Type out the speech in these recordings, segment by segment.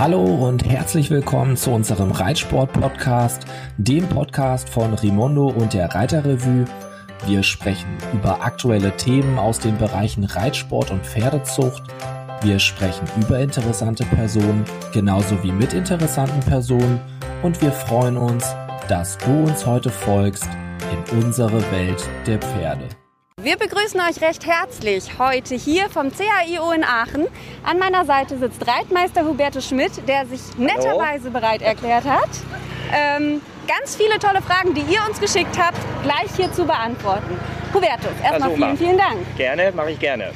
Hallo und herzlich willkommen zu unserem Reitsport-Podcast, dem Podcast von Rimondo und der Reiterrevue. Wir sprechen über aktuelle Themen aus den Bereichen Reitsport und Pferdezucht. Wir sprechen über interessante Personen, genauso wie mit interessanten Personen. Und wir freuen uns, dass du uns heute folgst in unsere Welt der Pferde. Wir begrüßen euch recht herzlich heute hier vom CAIO in Aachen. An meiner Seite sitzt Reitmeister Hubertus Schmidt, der sich netterweise bereit erklärt hat, ähm, ganz viele tolle Fragen, die ihr uns geschickt habt, gleich hier zu beantworten. Hubertus, erstmal vielen, vielen Dank. Gerne, mache ich gerne.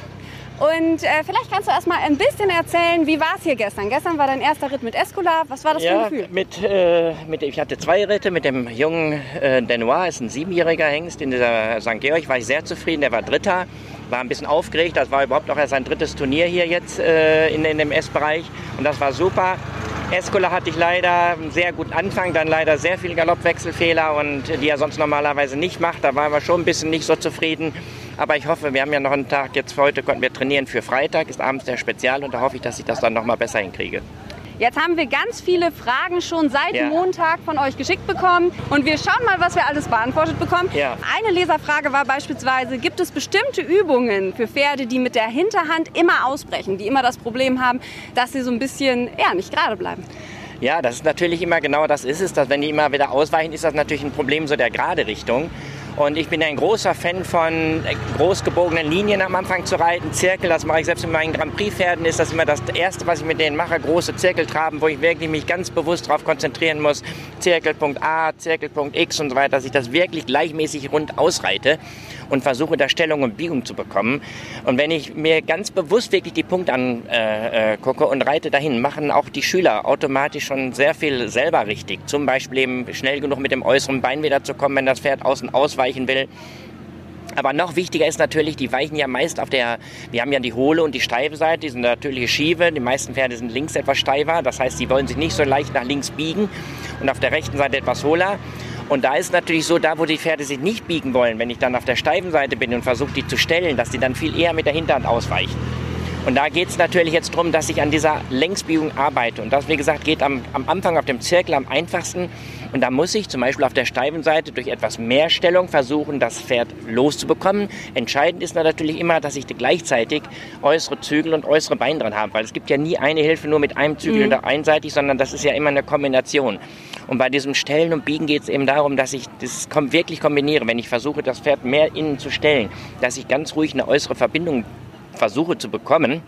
Und äh, vielleicht kannst du erst mal ein bisschen erzählen, wie war es hier gestern? Gestern war dein erster Ritt mit Escola. Was war das ja, für ein Gefühl? Mit, äh, mit, ich hatte zwei Ritte mit dem jungen äh, Denoir, ist ein siebenjähriger Hengst in dieser St. Georg. War ich sehr zufrieden, der war Dritter. War ein bisschen aufgeregt, das war überhaupt auch erst sein drittes Turnier hier jetzt äh, in, in dem S-Bereich. Und das war super. Escola hatte ich leider einen sehr guten Anfang, dann leider sehr viele Galoppwechselfehler und die er sonst normalerweise nicht macht. Da waren wir schon ein bisschen nicht so zufrieden. Aber ich hoffe, wir haben ja noch einen Tag, jetzt heute konnten wir trainieren für Freitag, ist abends der Spezial und da hoffe ich, dass ich das dann noch mal besser hinkriege. Jetzt haben wir ganz viele Fragen schon seit ja. Montag von euch geschickt bekommen und wir schauen mal, was wir alles beantwortet bekommen. Ja. Eine Leserfrage war beispielsweise, gibt es bestimmte Übungen für Pferde, die mit der Hinterhand immer ausbrechen, die immer das Problem haben, dass sie so ein bisschen ja, nicht gerade bleiben? Ja, das ist natürlich immer genau das ist es, dass wenn die immer wieder ausweichen, ist das natürlich ein Problem so der gerade Richtung. Und ich bin ein großer Fan von großgebogenen Linien am Anfang zu reiten. Zirkel, das mache ich selbst mit meinen Grand Prix-Pferden, ist das immer das Erste, was ich mit denen mache. Große Zirkeltraben, wo ich wirklich mich ganz bewusst darauf konzentrieren muss. Zirkelpunkt A, Zirkelpunkt X und so weiter, dass ich das wirklich gleichmäßig rund ausreite und versuche, da Stellung und Biegung zu bekommen. Und wenn ich mir ganz bewusst wirklich die Punkte angucke äh, äh und reite dahin, machen auch die Schüler automatisch schon sehr viel selber richtig. Zum Beispiel eben schnell genug mit dem äußeren Bein wieder zu kommen, wenn das Pferd außen ausweicht ausweichen will. Aber noch wichtiger ist natürlich, die weichen ja meist auf der, wir haben ja die hohle und die steife Seite, die sind natürliche Schiefe. Die meisten Pferde sind links etwas steifer, das heißt, sie wollen sich nicht so leicht nach links biegen und auf der rechten Seite etwas hohler. Und da ist natürlich so, da wo die Pferde sich nicht biegen wollen, wenn ich dann auf der steifen Seite bin und versuche die zu stellen, dass die dann viel eher mit der Hinterhand ausweichen. Und da geht es natürlich jetzt darum, dass ich an dieser Längsbiegung arbeite. Und das, wie gesagt, geht am, am Anfang auf dem Zirkel am einfachsten. Und da muss ich zum Beispiel auf der steifen Seite durch etwas mehr Stellung versuchen, das Pferd loszubekommen. Entscheidend ist natürlich immer, dass ich gleichzeitig äußere Zügel und äußere Beine dran habe, weil es gibt ja nie eine Hilfe nur mit einem Zügel mhm. oder einseitig, sondern das ist ja immer eine Kombination. Und bei diesem Stellen und Biegen geht es eben darum, dass ich das wirklich kombiniere. Wenn ich versuche, das Pferd mehr innen zu stellen, dass ich ganz ruhig eine äußere Verbindung versuche zu bekommen,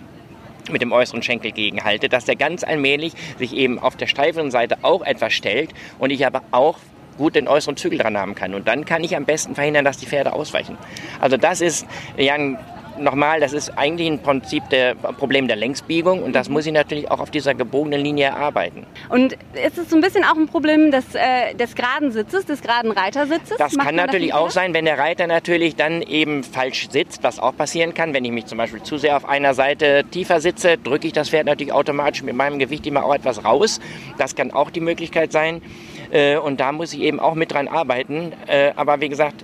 mit dem äußeren Schenkel gegenhalte, dass der ganz allmählich sich eben auf der steiferen Seite auch etwas stellt und ich aber auch gut den äußeren Zügel dran haben kann. Und dann kann ich am besten verhindern, dass die Pferde ausweichen. Also das ist ja ein nochmal, das ist eigentlich im Prinzip der Problem der Längsbiegung und das muss ich natürlich auch auf dieser gebogenen Linie erarbeiten. Und ist es so ein bisschen auch ein Problem des, äh, des geraden Sitzes, des geraden Reitersitzes? Das Macht kann natürlich das auch sein, wenn der Reiter natürlich dann eben falsch sitzt, was auch passieren kann. Wenn ich mich zum Beispiel zu sehr auf einer Seite tiefer sitze, drücke ich das Pferd natürlich automatisch mit meinem Gewicht immer auch etwas raus. Das kann auch die Möglichkeit sein. Äh, und da muss ich eben auch mit dran arbeiten. Äh, aber wie gesagt,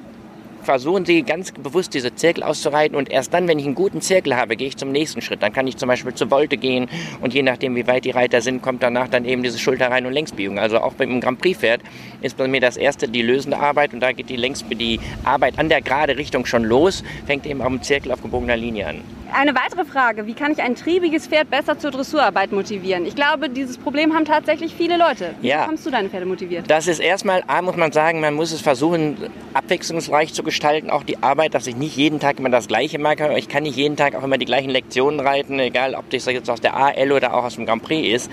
versuchen Sie ganz bewusst diese Zirkel auszureiten und erst dann, wenn ich einen guten Zirkel habe, gehe ich zum nächsten Schritt. Dann kann ich zum Beispiel zur Wolte gehen und je nachdem, wie weit die Reiter sind, kommt danach dann eben diese Schulterrein- und Längsbiegung. Also auch beim Grand Prix-Pferd ist bei mir das erste die lösende Arbeit und da geht die, Längs die Arbeit an der gerade Richtung schon los, fängt eben am Zirkel auf gebogener Linie an. Eine weitere Frage, wie kann ich ein triebiges Pferd besser zur Dressurarbeit motivieren? Ich glaube, dieses Problem haben tatsächlich viele Leute. Wie ja. bekommst du deine Pferde motiviert? Das ist erstmal, A, muss man sagen, man muss es versuchen, abwechslungsreich zu gestalten, auch die Arbeit, dass ich nicht jeden Tag immer das Gleiche mache. Ich kann nicht jeden Tag auch immer die gleichen Lektionen reiten, egal ob das jetzt aus der AL oder auch aus dem Grand Prix ist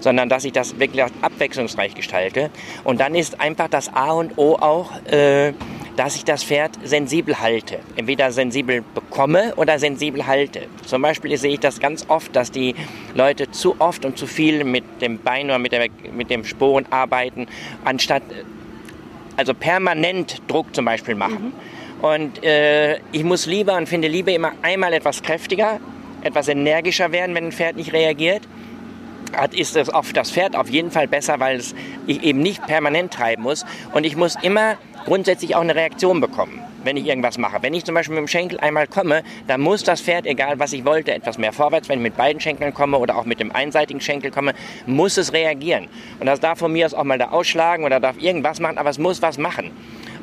sondern dass ich das wirklich abwechslungsreich gestalte. Und dann ist einfach das A und O auch, äh, dass ich das Pferd sensibel halte. Entweder sensibel bekomme oder sensibel halte. Zum Beispiel sehe ich das ganz oft, dass die Leute zu oft und zu viel mit dem Bein oder mit, der, mit dem Sporen arbeiten, anstatt also permanent Druck zum Beispiel machen. Mhm. Und äh, ich muss lieber und finde lieber immer einmal etwas kräftiger, etwas energischer werden, wenn ein Pferd nicht reagiert hat, ist es auf das Pferd auf jeden Fall besser, weil es ich eben nicht permanent treiben muss. Und ich muss immer grundsätzlich auch eine Reaktion bekommen, wenn ich irgendwas mache. Wenn ich zum Beispiel mit dem Schenkel einmal komme, dann muss das Pferd, egal was ich wollte, etwas mehr vorwärts. Wenn ich mit beiden Schenkeln komme oder auch mit dem einseitigen Schenkel komme, muss es reagieren. Und das darf von mir aus auch mal da ausschlagen oder darf irgendwas machen, aber es muss was machen.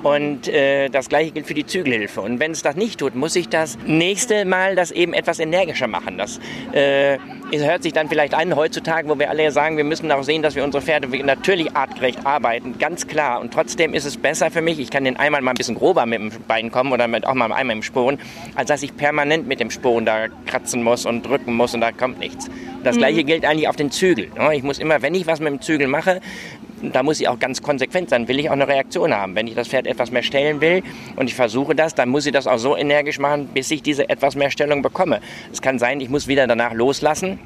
Und äh, das gleiche gilt für die Zügelhilfe. Und wenn es das nicht tut, muss ich das nächste Mal das eben etwas energischer machen. Das äh, hört sich dann vielleicht an heutzutage, wo wir alle sagen, wir müssen auch sehen, dass wir unsere Pferde natürlich artgerecht arbeiten, ganz klar. Und trotzdem ist es besser für mich, ich kann den einmal mal ein bisschen grober mit dem Bein kommen oder mit, auch mal einmal im Sporen, als dass ich permanent mit dem Sporen da kratzen muss und drücken muss und da kommt nichts. Das gleiche mhm. gilt eigentlich auf den Zügel. Ne? Ich muss immer, wenn ich was mit dem Zügel mache, da muss ich auch ganz konsequent sein, will ich auch eine Reaktion haben. Wenn ich das Pferd etwas mehr stellen will und ich versuche das, dann muss ich das auch so energisch machen, bis ich diese etwas mehr Stellung bekomme. Es kann sein, ich muss wieder danach loslassen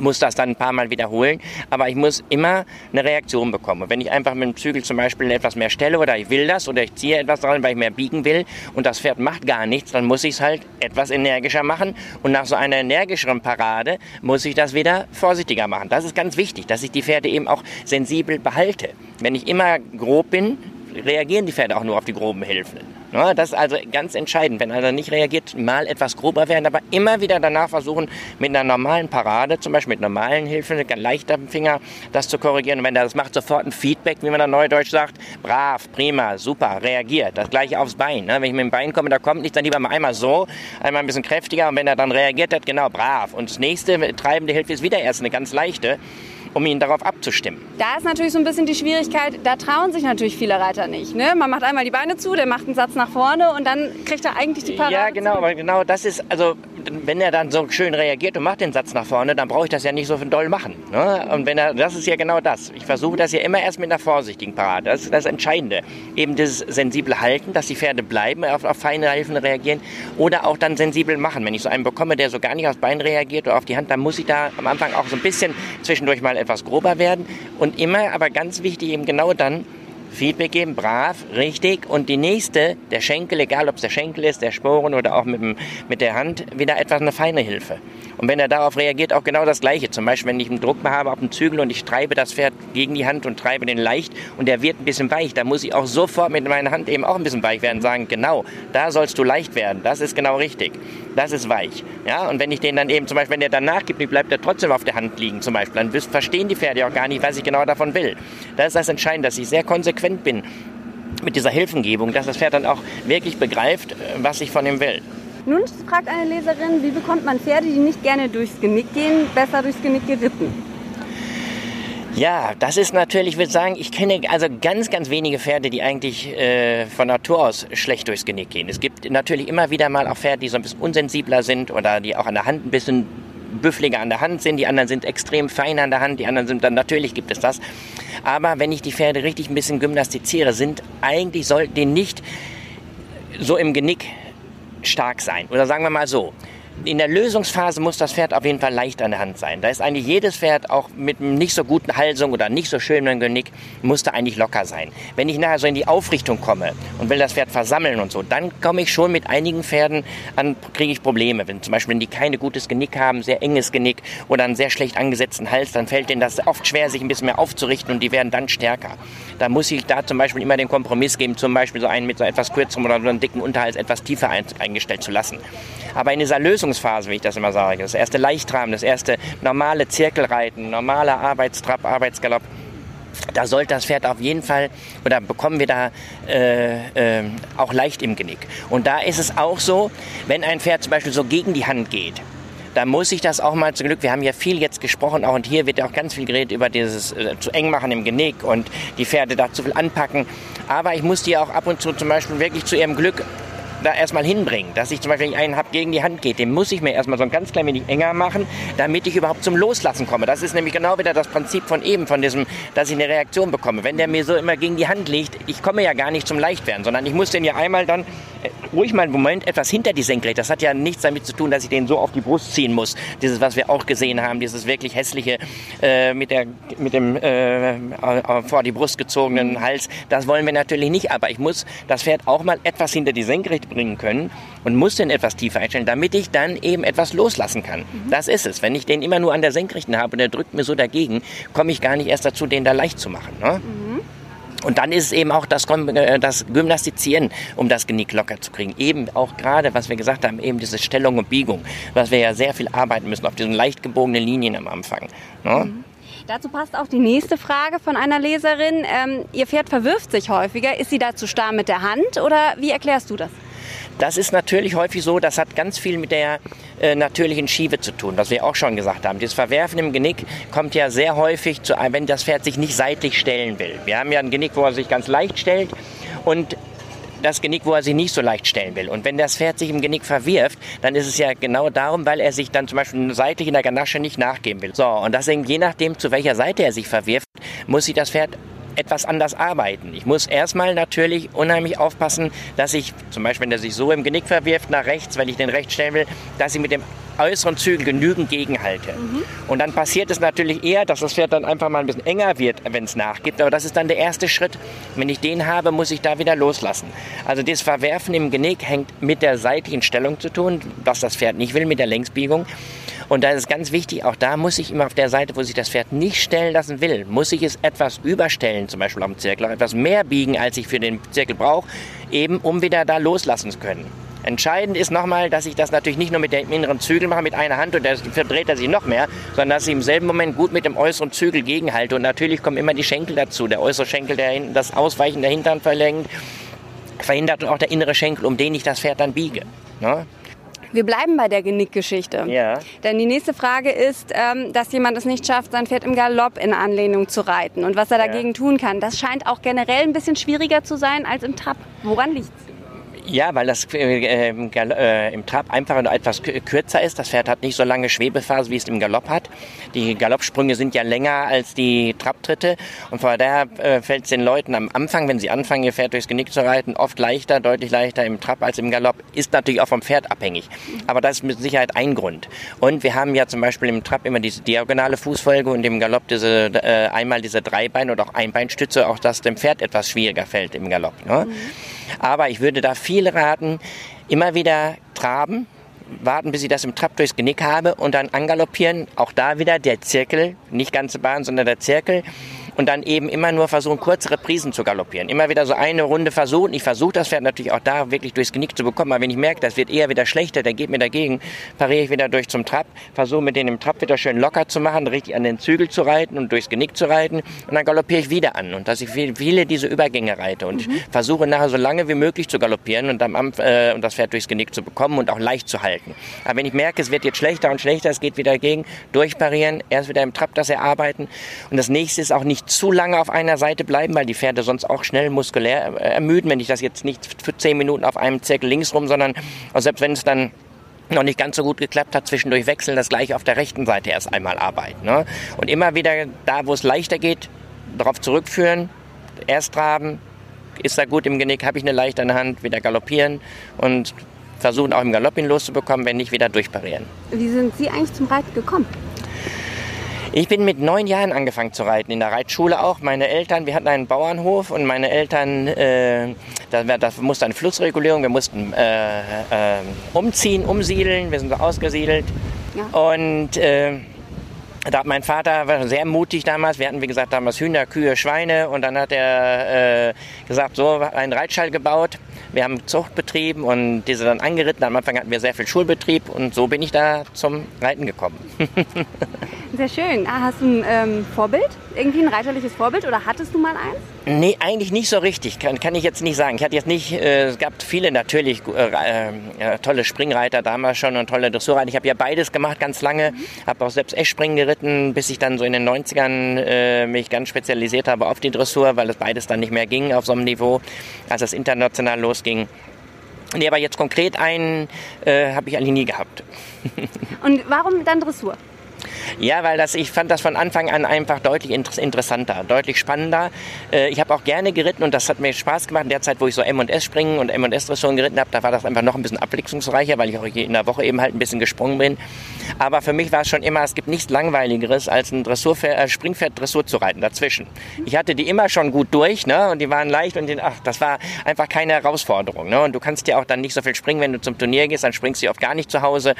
muss das dann ein paar Mal wiederholen, aber ich muss immer eine Reaktion bekommen. Wenn ich einfach mit dem Zügel zum Beispiel etwas mehr stelle oder ich will das oder ich ziehe etwas dran, weil ich mehr biegen will und das Pferd macht gar nichts, dann muss ich es halt etwas energischer machen und nach so einer energischeren Parade muss ich das wieder vorsichtiger machen. Das ist ganz wichtig, dass ich die Pferde eben auch sensibel behalte. Wenn ich immer grob bin, reagieren die Pferde auch nur auf die groben Hilfen. Ja, das ist also ganz entscheidend. Wenn er nicht reagiert, mal etwas grober werden, aber immer wieder danach versuchen, mit einer normalen Parade, zum Beispiel mit normalen Hilfen, mit leichtem Finger, das zu korrigieren. Und wenn er das macht, sofort ein Feedback, wie man da neudeutsch sagt. Brav, prima, super, reagiert. Das gleiche aufs Bein. Ne? Wenn ich mit dem Bein komme, da kommt nichts, dann lieber mal einmal so, einmal ein bisschen kräftiger. Und wenn er dann reagiert hat, genau, brav. Und das nächste treibende Hilfe ist wieder erst eine ganz leichte um ihn darauf abzustimmen. Da ist natürlich so ein bisschen die Schwierigkeit, da trauen sich natürlich viele Reiter nicht. Ne? Man macht einmal die Beine zu, der macht einen Satz nach vorne und dann kriegt er eigentlich die Parade. Ja, genau, aber genau das ist, also wenn er dann so schön reagiert und macht den Satz nach vorne, dann brauche ich das ja nicht so doll machen. Ne? Und wenn er, das ist ja genau das. Ich versuche das ja immer erst mit einer vorsichtigen Parade. Das ist das Entscheidende. Eben das sensible Halten, dass die Pferde bleiben, auf, auf feine Hilfen reagieren oder auch dann sensibel machen. Wenn ich so einen bekomme, der so gar nicht aufs Bein reagiert oder auf die Hand, dann muss ich da am Anfang auch so ein bisschen zwischendurch mal etwas grober werden und immer, aber ganz wichtig eben genau dann Feedback geben, brav, richtig. Und die nächste, der Schenkel, egal ob es der Schenkel ist, der Sporen oder auch mit, dem, mit der Hand, wieder etwas eine feine Hilfe. Und wenn er darauf reagiert, auch genau das Gleiche. Zum Beispiel, wenn ich einen Druck habe auf dem Zügel und ich treibe das Pferd gegen die Hand und treibe den leicht und der wird ein bisschen weich, dann muss ich auch sofort mit meiner Hand eben auch ein bisschen weich werden und sagen, genau, da sollst du leicht werden. Das ist genau richtig. Das ist weich. Ja, und wenn ich den dann eben, zum Beispiel, wenn der danach gibt, bleibt er trotzdem auf der Hand liegen, zum Beispiel, dann verstehen die Pferde auch gar nicht, was ich genau davon will. Das ist das Entscheidende, dass ich sehr konsequent bin mit dieser Hilfengebung, dass das Pferd dann auch wirklich begreift, was ich von ihm will. Nun fragt eine Leserin, wie bekommt man Pferde, die nicht gerne durchs Genick gehen, besser durchs Genick geritten? Ja, das ist natürlich, ich würde sagen, ich kenne also ganz, ganz wenige Pferde, die eigentlich äh, von Natur aus schlecht durchs Genick gehen. Es gibt natürlich immer wieder mal auch Pferde, die so ein bisschen unsensibler sind oder die auch an der Hand ein bisschen büffliger an der Hand sind, die anderen sind extrem fein an der Hand, die anderen sind dann, natürlich gibt es das. Aber wenn ich die Pferde richtig ein bisschen gymnastiziere, sind eigentlich, sollten die nicht so im Genick stark sein. Oder sagen wir mal so, in der Lösungsphase muss das Pferd auf jeden Fall leicht an der Hand sein. Da ist eigentlich jedes Pferd auch mit nicht so guten Halsung oder nicht so schönen Genick, muss da eigentlich locker sein. Wenn ich nachher so in die Aufrichtung komme und will das Pferd versammeln und so, dann komme ich schon mit einigen Pferden an, kriege ich Probleme. Wenn zum Beispiel, wenn die keine gutes Genick haben, sehr enges Genick oder einen sehr schlecht angesetzten Hals, dann fällt denen das oft schwer, sich ein bisschen mehr aufzurichten und die werden dann stärker. Da muss ich da zum Beispiel immer den Kompromiss geben, zum Beispiel so einen mit so etwas kürzerem oder so einem dicken Unterhals etwas tiefer eingestellt zu lassen. Aber in dieser Lösungsphase, wie ich das immer sage, das erste Leichtrahmen, das erste normale Zirkelreiten, normaler Arbeitstrab, Arbeitsgalopp, da sollte das Pferd auf jeden Fall, oder bekommen wir da äh, äh, auch leicht im Genick. Und da ist es auch so, wenn ein Pferd zum Beispiel so gegen die Hand geht, da muss ich das auch mal zum Glück, wir haben ja viel jetzt gesprochen, auch und hier wird ja auch ganz viel geredet über dieses äh, zu eng machen im Genick und die Pferde da zu viel anpacken. Aber ich muss die auch ab und zu zum Beispiel wirklich zu ihrem Glück da erstmal hinbringen. Dass ich zum Beispiel, einen habe, gegen die Hand geht, den muss ich mir erstmal so ein ganz klein wenig enger machen, damit ich überhaupt zum Loslassen komme. Das ist nämlich genau wieder das Prinzip von eben, von diesem, dass ich eine Reaktion bekomme. Wenn der mir so immer gegen die Hand liegt, ich komme ja gar nicht zum Leichtwerden, sondern ich muss den ja einmal dann äh, ruhig mal einen Moment etwas hinter die Senkrecht. Das hat ja nichts damit zu tun, dass ich den so auf die Brust ziehen muss. Dieses, was wir auch gesehen haben, dieses wirklich hässliche äh, mit, der, mit dem äh, vor die Brust gezogenen Hals, das wollen wir natürlich nicht. Aber ich muss das Pferd auch mal etwas hinter die Senkrecht bringen können und muss den etwas tiefer einstellen, damit ich dann eben etwas loslassen kann. Mhm. Das ist es. Wenn ich den immer nur an der Senkrechten habe und der drückt mir so dagegen, komme ich gar nicht erst dazu, den da leicht zu machen. Ne? Mhm. Und dann ist es eben auch das, äh, das Gymnastizieren, um das Genick locker zu kriegen. Eben auch gerade, was wir gesagt haben, eben diese Stellung und Biegung, was wir ja sehr viel arbeiten müssen auf diesen leicht gebogenen Linien am Anfang. Ne? Mhm. Dazu passt auch die nächste Frage von einer Leserin. Ähm, ihr Pferd verwirft sich häufiger. Ist sie dazu starr mit der Hand oder wie erklärst du das? Das ist natürlich häufig so, das hat ganz viel mit der äh, natürlichen Schiebe zu tun, was wir auch schon gesagt haben. Dieses Verwerfen im Genick kommt ja sehr häufig zu wenn das Pferd sich nicht seitlich stellen will. Wir haben ja ein Genick, wo er sich ganz leicht stellt und das Genick, wo er sich nicht so leicht stellen will. Und wenn das Pferd sich im Genick verwirft, dann ist es ja genau darum, weil er sich dann zum Beispiel seitlich in der Ganasche nicht nachgeben will. So, und deswegen, je nachdem, zu welcher Seite er sich verwirft, muss sich das Pferd etwas anders arbeiten. Ich muss erstmal natürlich unheimlich aufpassen, dass ich, zum Beispiel wenn er sich so im Genick verwirft nach rechts, wenn ich den rechts stellen will, dass ich mit dem äußeren Zügel genügend gegenhalte. Mhm. Und dann passiert es natürlich eher, dass das Pferd dann einfach mal ein bisschen enger wird, wenn es nachgibt. Aber das ist dann der erste Schritt. Wenn ich den habe, muss ich da wieder loslassen. Also das Verwerfen im Genick hängt mit der seitlichen Stellung zu tun, was das Pferd nicht will, mit der Längsbiegung. Und da ist ganz wichtig, auch da muss ich immer auf der Seite, wo sich das Pferd nicht stellen lassen will, muss ich es etwas überstellen, zum Beispiel am Zirkel, etwas mehr biegen, als ich für den Zirkel brauche, eben um wieder da loslassen zu können. Entscheidend ist nochmal, dass ich das natürlich nicht nur mit dem inneren Zügel mache, mit einer Hand und dann verdreht er sich noch mehr, sondern dass ich im selben Moment gut mit dem äußeren Zügel gegenhalte. Und natürlich kommen immer die Schenkel dazu. Der äußere Schenkel, der das Ausweichen der Hintern verlängert, verhindert auch der innere Schenkel, um den ich das Pferd dann biege. Ne? Wir bleiben bei der Genickgeschichte. Ja. Denn die nächste Frage ist, ähm, dass jemand es nicht schafft, sein Pferd im Galopp in Anlehnung zu reiten und was er dagegen ja. tun kann. Das scheint auch generell ein bisschen schwieriger zu sein als im Trab. Woran liegt's? Ja, weil das äh, im, äh, im Trab einfach nur etwas kürzer ist. Das Pferd hat nicht so lange Schwebephase, wie es im Galopp hat. Die Galoppsprünge sind ja länger als die Trabtritte. Und von daher äh, fällt es den Leuten am Anfang, wenn sie anfangen, ihr Pferd durchs Genick zu reiten, oft leichter, deutlich leichter im Trab als im Galopp. Ist natürlich auch vom Pferd abhängig. Aber das ist mit Sicherheit ein Grund. Und wir haben ja zum Beispiel im Trab immer diese diagonale Fußfolge und im Galopp diese, äh, einmal diese Dreibein- oder auch Einbeinstütze, auch dass dem Pferd etwas schwieriger fällt im Galopp. Ne? Mhm. Aber ich würde da viel raten, immer wieder traben, warten, bis ich das im Trab durchs Genick habe und dann angaloppieren. Auch da wieder der Zirkel, nicht ganze Bahn, sondern der Zirkel und dann eben immer nur versuchen, kurze Reprisen zu galoppieren. Immer wieder so eine Runde versuchen. Ich versuche das Pferd natürlich auch da wirklich durchs Genick zu bekommen, aber wenn ich merke, das wird eher wieder schlechter, der geht mir dagegen, pariere ich wieder durch zum Trab, versuche mit denen im Trab wieder schön locker zu machen, richtig an den Zügel zu reiten und durchs Genick zu reiten und dann galoppiere ich wieder an und dass ich viele diese Übergänge reite und mhm. versuche nachher so lange wie möglich zu galoppieren und, dann, äh, und das Pferd durchs Genick zu bekommen und auch leicht zu halten. Aber wenn ich merke, es wird jetzt schlechter und schlechter, es geht wieder dagegen, durchparieren, erst wieder im Trab das erarbeiten und das nächste ist auch nicht zu lange auf einer Seite bleiben, weil die Pferde sonst auch schnell muskulär äh, ermüden, wenn ich das jetzt nicht für zehn Minuten auf einem Zirkel links rum, sondern selbst wenn es dann noch nicht ganz so gut geklappt hat, zwischendurch wechseln, das gleiche auf der rechten Seite erst einmal arbeiten. Ne? Und immer wieder da, wo es leichter geht, darauf zurückführen, erst traben, ist er gut im Genick, habe ich eine leichte Hand, wieder galoppieren und versuchen auch im Galopp ihn loszubekommen, wenn nicht wieder durchparieren. Wie sind Sie eigentlich zum Reiten gekommen? Ich bin mit neun Jahren angefangen zu reiten, in der Reitschule auch. Meine Eltern, wir hatten einen Bauernhof und meine Eltern, äh, da, da musste eine Flussregulierung, wir mussten äh, äh, umziehen, umsiedeln, wir sind so ausgesiedelt. Ja. Und äh, da hat mein Vater war sehr mutig damals. Wir hatten, wie gesagt, damals Hühner, Kühe, Schweine. Und dann hat er äh, gesagt, so einen Reitschall gebaut. Wir haben Zucht betrieben und diese dann angeritten. Am Anfang hatten wir sehr viel Schulbetrieb und so bin ich da zum Reiten gekommen. sehr schön. Ah, hast du ein ähm, Vorbild? Irgendwie ein reiterliches Vorbild oder hattest du mal eins? Nee, eigentlich nicht so richtig. Kann, kann ich jetzt nicht sagen. Ich hatte jetzt nicht, äh, es gab viele natürlich äh, äh, tolle Springreiter damals schon und tolle Dressurreiter. Ich habe ja beides gemacht ganz lange. Mhm. Habe auch selbst Eschspringen geritten, bis ich dann so in den 90ern äh, mich ganz spezialisiert habe auf die Dressur, weil es beides dann nicht mehr ging auf so einem Niveau, als es international losging. Nee, aber jetzt konkret einen äh, habe ich eigentlich nie gehabt. Und warum dann Dressur? Ja, weil das, ich fand das von Anfang an einfach deutlich interessanter, deutlich spannender. Äh, ich habe auch gerne geritten und das hat mir Spaß gemacht. In der Zeit, wo ich so M&S springen und M&S Dressuren geritten habe, da war das einfach noch ein bisschen abwechslungsreicher, weil ich auch in der Woche eben halt ein bisschen gesprungen bin. Aber für mich war es schon immer, es gibt nichts Langweiligeres, als ein äh, Springpferd Dressur zu reiten dazwischen. Ich hatte die immer schon gut durch ne? und die waren leicht und die, ach, das war einfach keine Herausforderung. Ne? Und du kannst ja auch dann nicht so viel springen, wenn du zum Turnier gehst, dann springst du oft gar nicht zu Hause.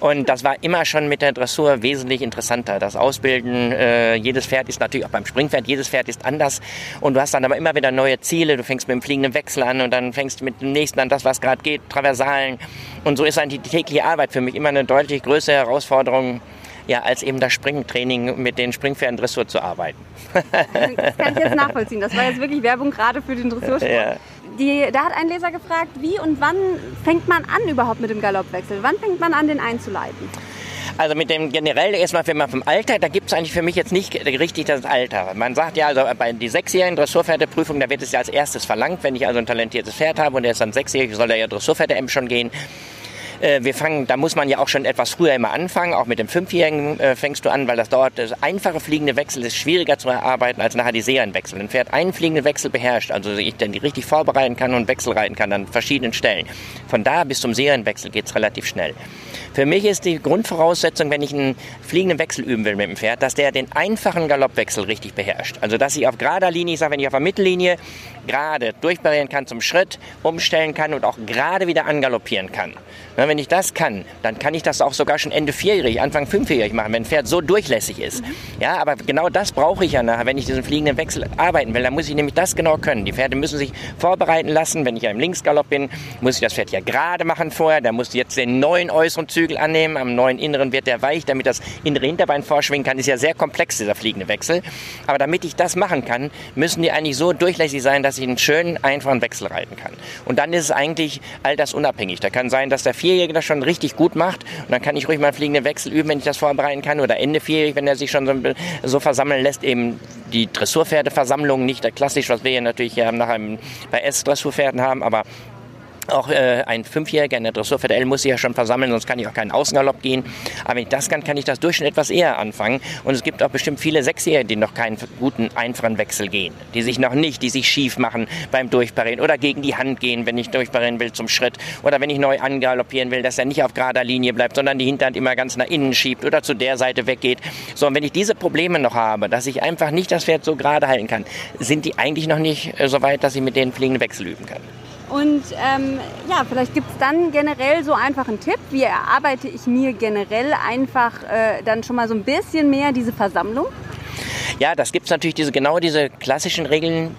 Und das war immer schon mit der Dressur wesentlich interessanter. Das Ausbilden, äh, jedes Pferd ist natürlich auch beim Springpferd, jedes Pferd ist anders. Und du hast dann aber immer wieder neue Ziele. Du fängst mit dem fliegenden Wechsel an und dann fängst mit dem nächsten an das, was gerade geht, Traversalen. Und so ist eigentlich die tägliche Arbeit für mich immer eine deutlich größere Herausforderung ja, als eben das Springtraining mit den Springpferden Dressur zu arbeiten. das kann ich jetzt nachvollziehen. Das war jetzt wirklich Werbung gerade für den Dressursport. Ja. Die, da hat ein Leser gefragt, wie und wann fängt man an überhaupt mit dem Galoppwechsel? Wann fängt man an, den einzuleiten? Also mit dem generell erstmal, wenn man vom Alter, da gibt es eigentlich für mich jetzt nicht richtig das Alter. Man sagt ja, also bei die sechsjährigen Dressurpferdeprüfung, da wird es ja als erstes verlangt, wenn ich also ein talentiertes Pferd habe und der ist dann sechsjährig, soll er ja Dressurpferde-M schon gehen. Äh, wir fangen, da muss man ja auch schon etwas früher immer anfangen. Auch mit dem Fünfjährigen äh, fängst du an, weil das dauert. Das einfache fliegende Wechsel ist schwieriger zu erarbeiten als nachher die Serienwechsel. Ein Pferd einen fliegenden Wechsel beherrscht, also ich dann die richtig vorbereiten kann und Wechsel reiten kann an verschiedenen Stellen. Von da bis zum Serienwechsel geht es relativ schnell. Für mich ist die Grundvoraussetzung, wenn ich einen fliegenden Wechsel üben will mit dem Pferd, dass der den einfachen Galoppwechsel richtig beherrscht. Also dass ich auf gerader Linie, ich sage, wenn ich auf der Mittellinie gerade durchbarrieren kann zum Schritt, umstellen kann und auch gerade wieder angaloppieren kann. Na, wenn ich das kann, dann kann ich das auch sogar schon Ende vierjährig, Anfang fünfjährig machen, wenn ein Pferd so durchlässig ist. Ja, aber genau das brauche ich ja nachher, wenn ich diesen fliegenden Wechsel arbeiten will. Dann muss ich nämlich das genau können. Die Pferde müssen sich vorbereiten lassen. Wenn ich ja im Linksgalopp bin, muss ich das Pferd ja gerade machen vorher. Da muss jetzt den neuen äußeren Zügel annehmen. Am neuen inneren wird der weich, damit das innere Hinterbein vorschwingen kann. Ist ja sehr komplex, dieser fliegende Wechsel. Aber damit ich das machen kann, müssen die eigentlich so durchlässig sein, dass ich einen schönen, einfachen Wechsel reiten kann. Und dann ist es eigentlich all das unabhängig. Da kann sein, dass der Vierjährige das schon richtig gut macht. Und dann kann ich ruhig mal fliegenden Wechsel üben, wenn ich das vorbereiten kann. Oder Ende vierjährig, wenn er sich schon so, so versammeln lässt, eben die Dressurpferdeversammlung, nicht klassisch, was wir hier natürlich hier nachher bei S-Dressurpferden haben, aber auch äh, ein Fünfjähriger in der Dressur für L muss sich ja schon versammeln, sonst kann ich auch keinen Außengalopp gehen. Aber wenn ich das kann, kann ich das Durchschnitt etwas eher anfangen. Und es gibt auch bestimmt viele Sechsjährige, die noch keinen guten, einfachen Wechsel gehen. Die sich noch nicht, die sich schief machen beim Durchparieren oder gegen die Hand gehen, wenn ich durchparieren will zum Schritt. Oder wenn ich neu angaloppieren will, dass er nicht auf gerader Linie bleibt, sondern die Hinterhand immer ganz nach innen schiebt oder zu der Seite weggeht. So, und wenn ich diese Probleme noch habe, dass ich einfach nicht das Pferd so gerade halten kann, sind die eigentlich noch nicht äh, so weit, dass ich mit denen fliegende Wechsel üben kann. Und ähm, ja, vielleicht gibt es dann generell so einfach einen Tipp. Wie erarbeite ich mir generell einfach äh, dann schon mal so ein bisschen mehr diese Versammlung? Ja, das gibt es natürlich diese, genau diese klassischen Regeln,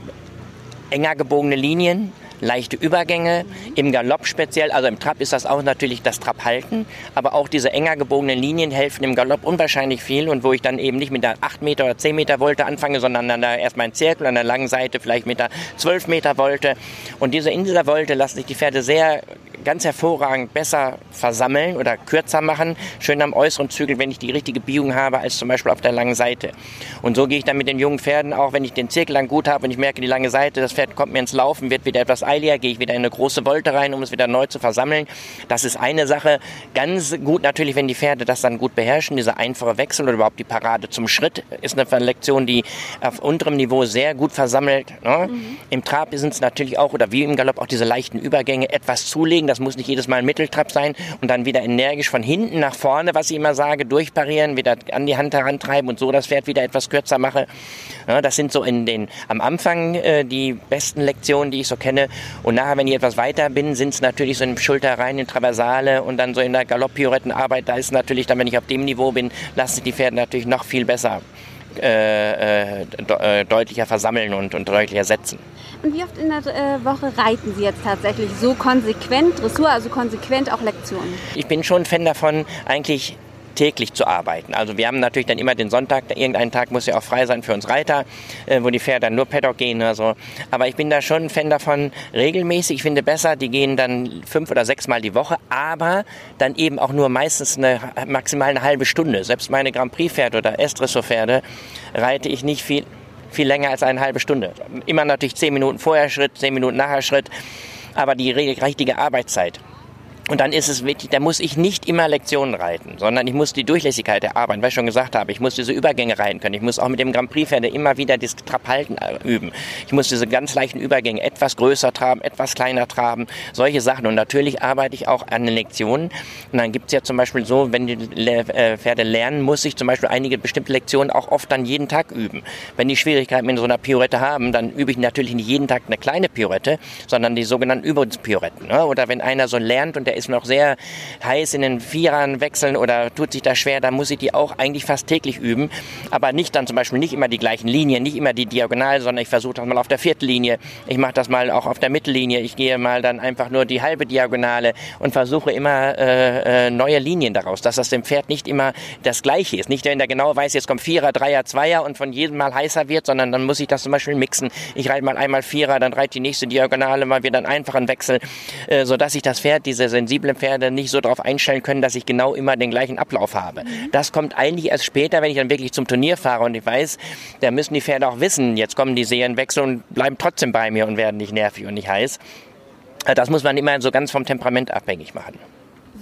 enger gebogene Linien, leichte Übergänge, im Galopp speziell, also im Trab ist das auch natürlich das Trab halten, aber auch diese enger gebogenen Linien helfen im Galopp unwahrscheinlich viel. Und wo ich dann eben nicht mit der 8 Meter oder 10 Meter Wolte anfange, sondern dann da erstmal einen Zirkel an der langen Seite vielleicht mit der 12 Meter Wolte. Und diese, in dieser Wolte lassen sich die Pferde sehr ganz hervorragend besser versammeln oder kürzer machen, schön am äußeren Zügel, wenn ich die richtige Biegung habe, als zum Beispiel auf der langen Seite. Und so gehe ich dann mit den jungen Pferden, auch wenn ich den Zirkel lang gut habe und ich merke die lange Seite, das Pferd kommt mir ins Laufen, wird wieder etwas eiliger, gehe ich wieder in eine große Wolte rein, um es wieder neu zu versammeln. Das ist eine Sache. Ganz gut natürlich, wenn die Pferde das dann gut beherrschen, dieser einfache Wechsel oder überhaupt die Parade zum Schritt ist eine Lektion, die auf unterem Niveau sehr gut versammelt. Ne? Mhm. Im Trab sind es natürlich auch, oder wie im Galopp, auch diese leichten Übergänge, etwas zulegen, das muss nicht jedes Mal ein Mitteltrab sein und dann wieder energisch von hinten nach vorne, was ich immer sage, durchparieren, wieder an die Hand herantreiben und so das Pferd wieder etwas kürzer mache. Ja, das sind so in den, am Anfang äh, die besten Lektionen, die ich so kenne. Und nachher, wenn ich etwas weiter bin, sind es natürlich so in Schulter rein, in Traversale und dann so in der Galopp-Pirouettenarbeit. Da ist natürlich dann, wenn ich auf dem Niveau bin, lassen sich die Pferde natürlich noch viel besser äh, äh, deutlicher versammeln und, und deutlicher setzen. Und wie oft in der äh, Woche reiten Sie jetzt tatsächlich so konsequent Dressur, also konsequent auch Lektionen? Ich bin schon ein Fan davon, eigentlich täglich zu arbeiten. Also wir haben natürlich dann immer den Sonntag, irgendein Tag muss ja auch frei sein für uns Reiter, äh, wo die Pferde dann nur Paddock gehen oder so. Aber ich bin da schon ein Fan davon, regelmäßig. Ich finde besser, die gehen dann fünf oder sechs Mal die Woche, aber dann eben auch nur meistens eine, maximal eine halbe Stunde. Selbst meine Grand Prix Pferde oder Estresso Pferde reite ich nicht viel, viel länger als eine halbe Stunde. Immer natürlich zehn Minuten vorher Schritt, zehn Minuten nachher Schritt, aber die richtige Arbeitszeit. Und dann ist es wichtig, da muss ich nicht immer Lektionen reiten, sondern ich muss die Durchlässigkeit erarbeiten, weil ich schon gesagt habe, ich muss diese Übergänge reiten können. Ich muss auch mit dem Grand Prix Pferde immer wieder das Trab halten äh, üben. Ich muss diese ganz leichten Übergänge etwas größer traben, etwas kleiner traben, solche Sachen. Und natürlich arbeite ich auch an den Lektionen. Und dann gibt es ja zum Beispiel so, wenn die äh, Pferde lernen, muss ich zum Beispiel einige bestimmte Lektionen auch oft dann jeden Tag üben. Wenn die Schwierigkeiten mit so einer Pirouette haben, dann übe ich natürlich nicht jeden Tag eine kleine Pirouette, sondern die sogenannten Übungspioretten. Ne? Oder wenn einer so lernt und der ist noch sehr heiß in den Vierern wechseln oder tut sich da schwer, dann muss ich die auch eigentlich fast täglich üben. Aber nicht dann zum Beispiel nicht immer die gleichen Linien, nicht immer die Diagonal, sondern ich versuche das mal auf der Viertellinie. Ich mache das mal auch auf der Mittellinie. Ich gehe mal dann einfach nur die halbe Diagonale und versuche immer äh, äh, neue Linien daraus, dass das dem Pferd nicht immer das Gleiche ist. Nicht, wenn der genau weiß, jetzt kommt Vierer, Dreier, Zweier und von jedem Mal heißer wird, sondern dann muss ich das zum Beispiel mixen. Ich reite mal einmal Vierer, dann reite die nächste Diagonale mal wieder einen einfachen Wechsel, äh, sodass ich das Pferd, diese sensiblen Pferde, nicht so darauf einstellen können, dass ich genau immer den gleichen Ablauf habe. Das kommt eigentlich erst später, wenn ich dann wirklich zum Turnier fahre und ich weiß, da müssen die Pferde auch wissen, jetzt kommen die Serienwechsel und bleiben trotzdem bei mir und werden nicht nervig und nicht heiß. Äh, das muss man immer so ganz vom Temperament abhängig machen.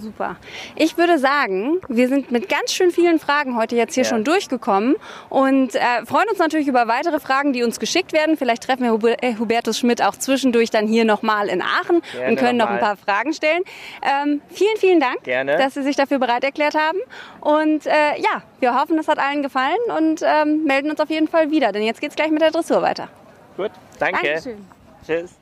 Super. Ich würde sagen, wir sind mit ganz schön vielen Fragen heute jetzt hier ja. schon durchgekommen und äh, freuen uns natürlich über weitere Fragen, die uns geschickt werden. Vielleicht treffen wir äh, Hubertus Schmidt auch zwischendurch dann hier nochmal in Aachen Gerne und können noch, noch ein paar Fragen stellen. Ähm, vielen, vielen Dank, Gerne. dass Sie sich dafür bereit erklärt haben. Und äh, ja, wir hoffen, es hat allen gefallen und ähm, melden uns auf jeden Fall wieder, denn jetzt geht es gleich mit der Dressur weiter. Gut, danke. Dankeschön. Tschüss.